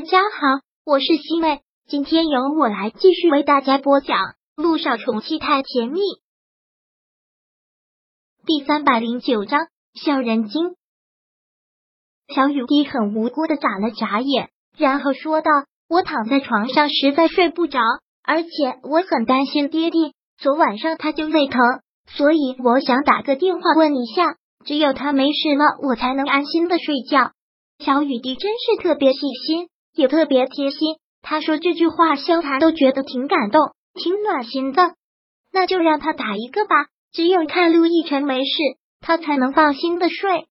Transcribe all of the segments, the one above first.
大家好，我是西妹，今天由我来继续为大家播讲《路上宠妻太甜蜜》第三百零九章小人精。小雨滴很无辜的眨了眨眼，然后说道：“我躺在床上实在睡不着，而且我很担心爹爹。昨晚上他就胃疼，所以我想打个电话问一下，只有他没事了，我才能安心的睡觉。”小雨滴真是特别细心，也特别贴心。他说这句话，萧谈都觉得挺感动，挺暖心的。那就让他打一个吧，只有看陆亦辰没事，他才能放心的睡。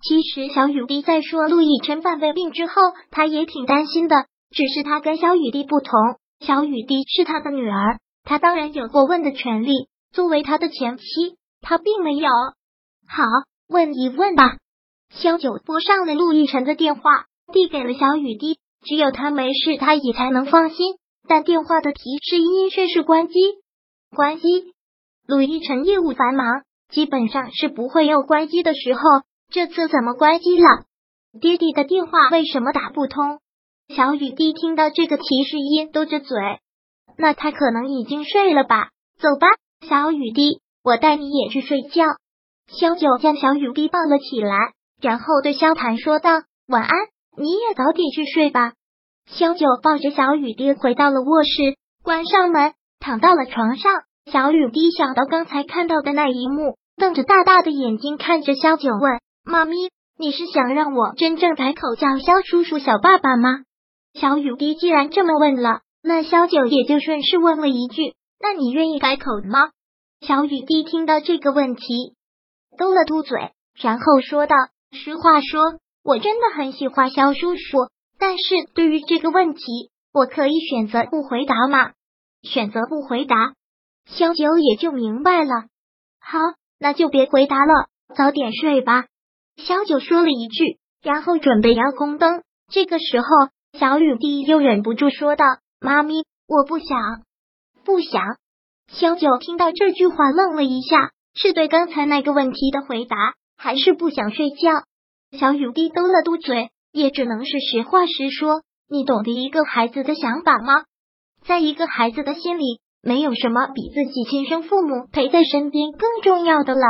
其实小雨滴在说陆亦辰犯胃病之后，他也挺担心的。只是他跟小雨滴不同，小雨滴是他的女儿，他当然有过问的权利。作为他的前妻，他并没有。好，问一问吧。萧九拨上了陆亦辰的电话，递给了小雨滴。只有他没事，他也才能放心。但电话的提示音却是关机，关机。陆亦辰业务繁忙，基本上是不会有关机的时候。这次怎么关机了？爹地的电话为什么打不通？小雨滴听到这个提示音，嘟着嘴。那他可能已经睡了吧？走吧，小雨滴，我带你也去睡觉。萧九将小雨滴抱了起来。然后对萧谈说道：“晚安，你也早点去睡吧。”萧九抱着小雨滴回到了卧室，关上门，躺到了床上。小雨滴想到刚才看到的那一幕，瞪着大大的眼睛看着萧九问：“妈咪，你是想让我真正改口叫萧叔叔、小爸爸吗？”小雨滴既然这么问了，那萧九也就顺势问了一句：“那你愿意改口吗？”小雨滴听到这个问题，嘟了嘟嘴，然后说道。实话说，我真的很喜欢肖叔叔，但是对于这个问题，我可以选择不回答吗？选择不回答，肖九也就明白了。好，那就别回答了，早点睡吧。肖九说了一句，然后准备要关灯。这个时候，小雨滴又忍不住说道：“妈咪，我不想，不想。”萧九听到这句话，愣了一下，是对刚才那个问题的回答。还是不想睡觉，小雨滴嘟了嘟嘴，也只能是实话实说。你懂得一个孩子的想法吗？在一个孩子的心里，没有什么比自己亲生父母陪在身边更重要的了。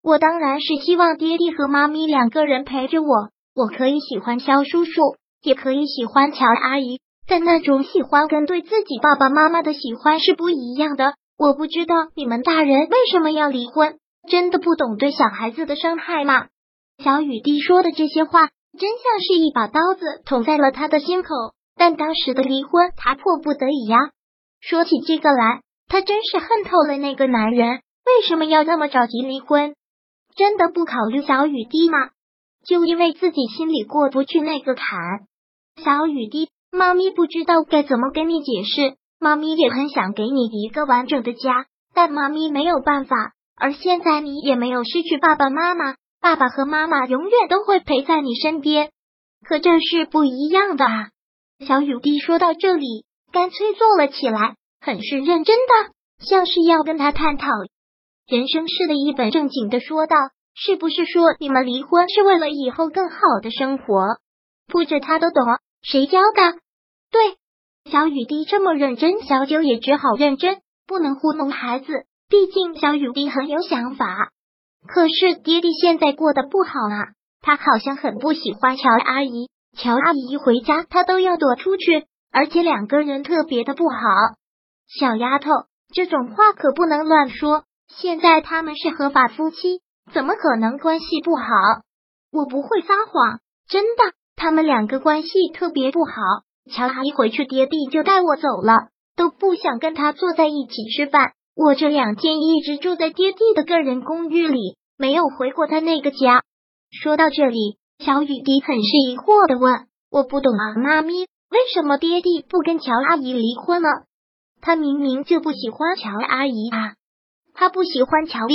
我当然是希望爹地和妈咪两个人陪着我，我可以喜欢肖叔叔，也可以喜欢乔阿姨，但那种喜欢跟对自己爸爸妈妈的喜欢是不一样的。我不知道你们大人为什么要离婚。真的不懂对小孩子的伤害吗？小雨滴说的这些话，真像是一把刀子捅在了他的心口。但当时的离婚，他迫不得已呀。说起这个来，他真是恨透了那个男人。为什么要那么着急离婚？真的不考虑小雨滴吗？就因为自己心里过不去那个坎。小雨滴，妈咪不知道该怎么跟你解释。妈咪也很想给你一个完整的家，但妈咪没有办法。而现在你也没有失去爸爸妈妈，爸爸和妈妈永远都会陪在你身边。可这是不一样的啊！小雨滴说到这里，干脆坐了起来，很是认真的，像是要跟他探讨人生似的，一本正经的说道：“是不是说你们离婚是为了以后更好的生活？”不止他都懂，谁教的？对，小雨滴这么认真，小九也只好认真，不能糊弄孩子。毕竟小雨滴很有想法，可是爹地现在过得不好啊，他好像很不喜欢乔阿姨。乔阿姨一回家，他都要躲出去，而且两个人特别的不好。小丫头，这种话可不能乱说。现在他们是合法夫妻，怎么可能关系不好？我不会撒谎，真的，他们两个关系特别不好。乔阿姨回去，爹地就带我走了，都不想跟他坐在一起吃饭。我这两天一直住在爹地的个人公寓里，没有回过他那个家。说到这里，小雨滴很是疑惑的问：“我不懂啊，妈咪，为什么爹地不跟乔阿姨离婚了？他明明就不喜欢乔阿姨啊，他不喜欢乔丽。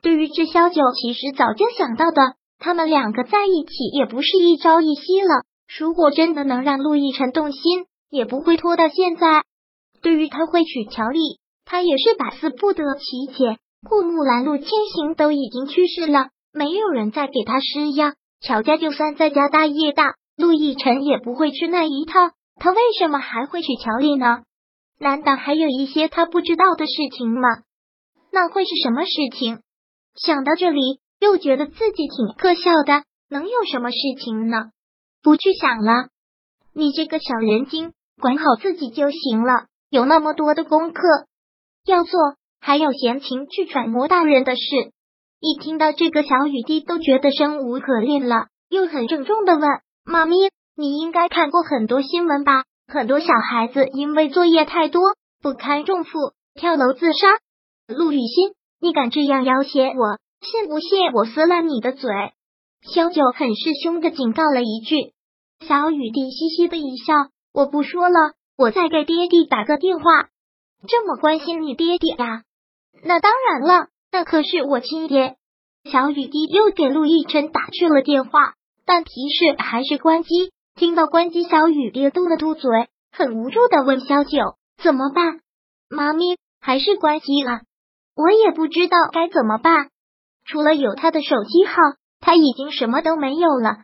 对于这萧九，其实早就想到的，他们两个在一起也不是一朝一夕了。如果真的能让陆亦辰动心，也不会拖到现在。对于他会娶乔丽。”他也是百思不得其解。顾木兰、陆千行都已经去世了，没有人再给他施药。乔家就算再家大业大，陆亦辰也不会吃那一套，他为什么还会娶乔丽呢？难道还有一些他不知道的事情吗？那会是什么事情？想到这里，又觉得自己挺可笑的。能有什么事情呢？不去想了。你这个小人精，管好自己就行了。有那么多的功课要做，还有闲情去揣摩大人的事。一听到这个，小雨滴都觉得生无可恋了，又很郑重的问：“妈咪，你应该看过很多新闻吧？很多小孩子因为作业太多，不堪重负，跳楼自杀。陆雨欣，你敢这样要挟我？信不信我撕烂你的嘴？”萧九很是凶的警告了一句。小雨滴嘻嘻的一笑：“我不说了，我再给爹地打个电话。这么关心你爹爹呀？那当然了。”那可是我亲爹。小雨滴又给陆亦辰打去了电话，但提示还是关机。听到关机，小雨滴嘟了嘟嘴，很无助的问小九：“怎么办？妈咪还是关机了？我也不知道该怎么办。除了有他的手机号，他已经什么都没有了。”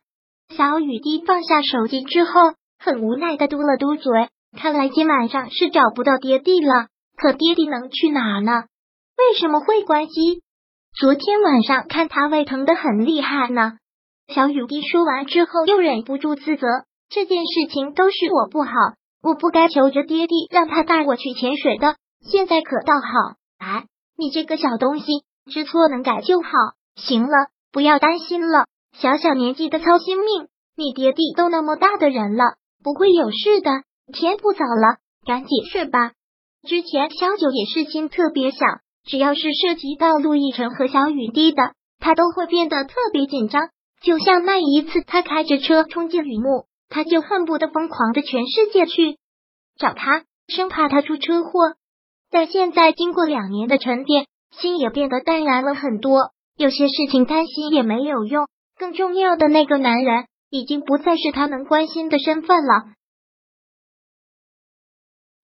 小雨滴放下手机之后，很无奈的嘟了嘟嘴。看来今晚上是找不到爹地了。可爹地能去哪呢？为什么会关机？昨天晚上看他胃疼的很厉害呢。小雨滴说完之后，又忍不住自责：这件事情都是我不好，我不该求着爹地让他带我去潜水的。现在可倒好，哎，你这个小东西，知错能改就好。行了，不要担心了，小小年纪的操心命，你爹地都那么大的人了，不会有事的。天不早了，赶紧睡吧。之前小九也是心特别小。只要是涉及到陆亦辰和小雨滴的，他都会变得特别紧张。就像那一次，他开着车冲进雨幕，他就恨不得疯狂的全世界去找他，生怕他出车祸。但现在经过两年的沉淀，心也变得淡然了很多。有些事情担心也没有用，更重要的那个男人已经不再是他能关心的身份了。